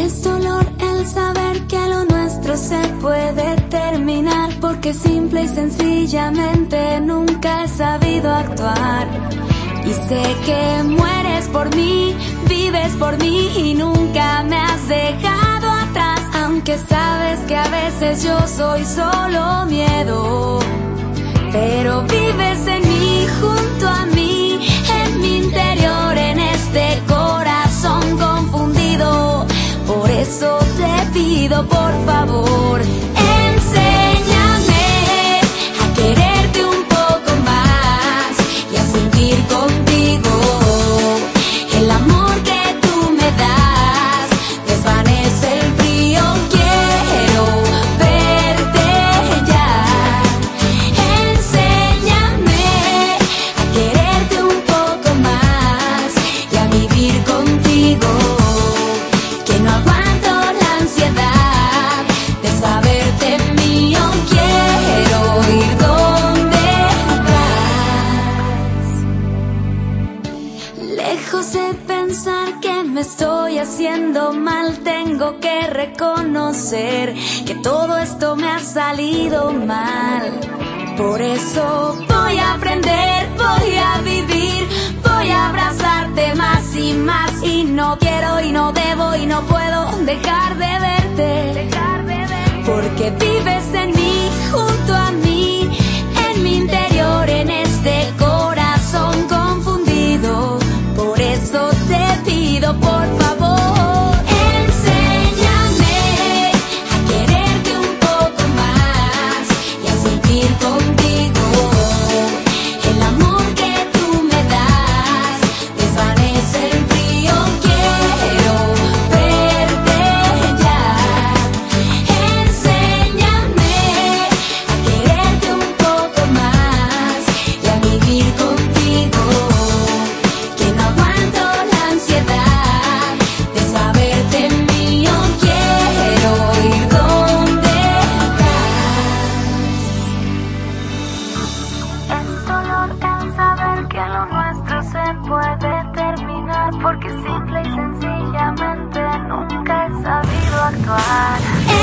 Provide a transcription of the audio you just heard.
Es dolor el saber que lo nuestro se puede terminar porque simple y sencillamente nunca he sabido actuar. Y sé que mueres por mí, vives por mí y nunca me has dejado atrás, aunque sabes que a veces yo soy solo miedo. Pido, por favor, De pensar que me estoy haciendo mal, tengo que reconocer que todo esto me ha salido mal. Por eso voy a aprender, voy a vivir, voy a abrazarte más y más. Y no quiero y no debo y no puedo dejar de y 哎。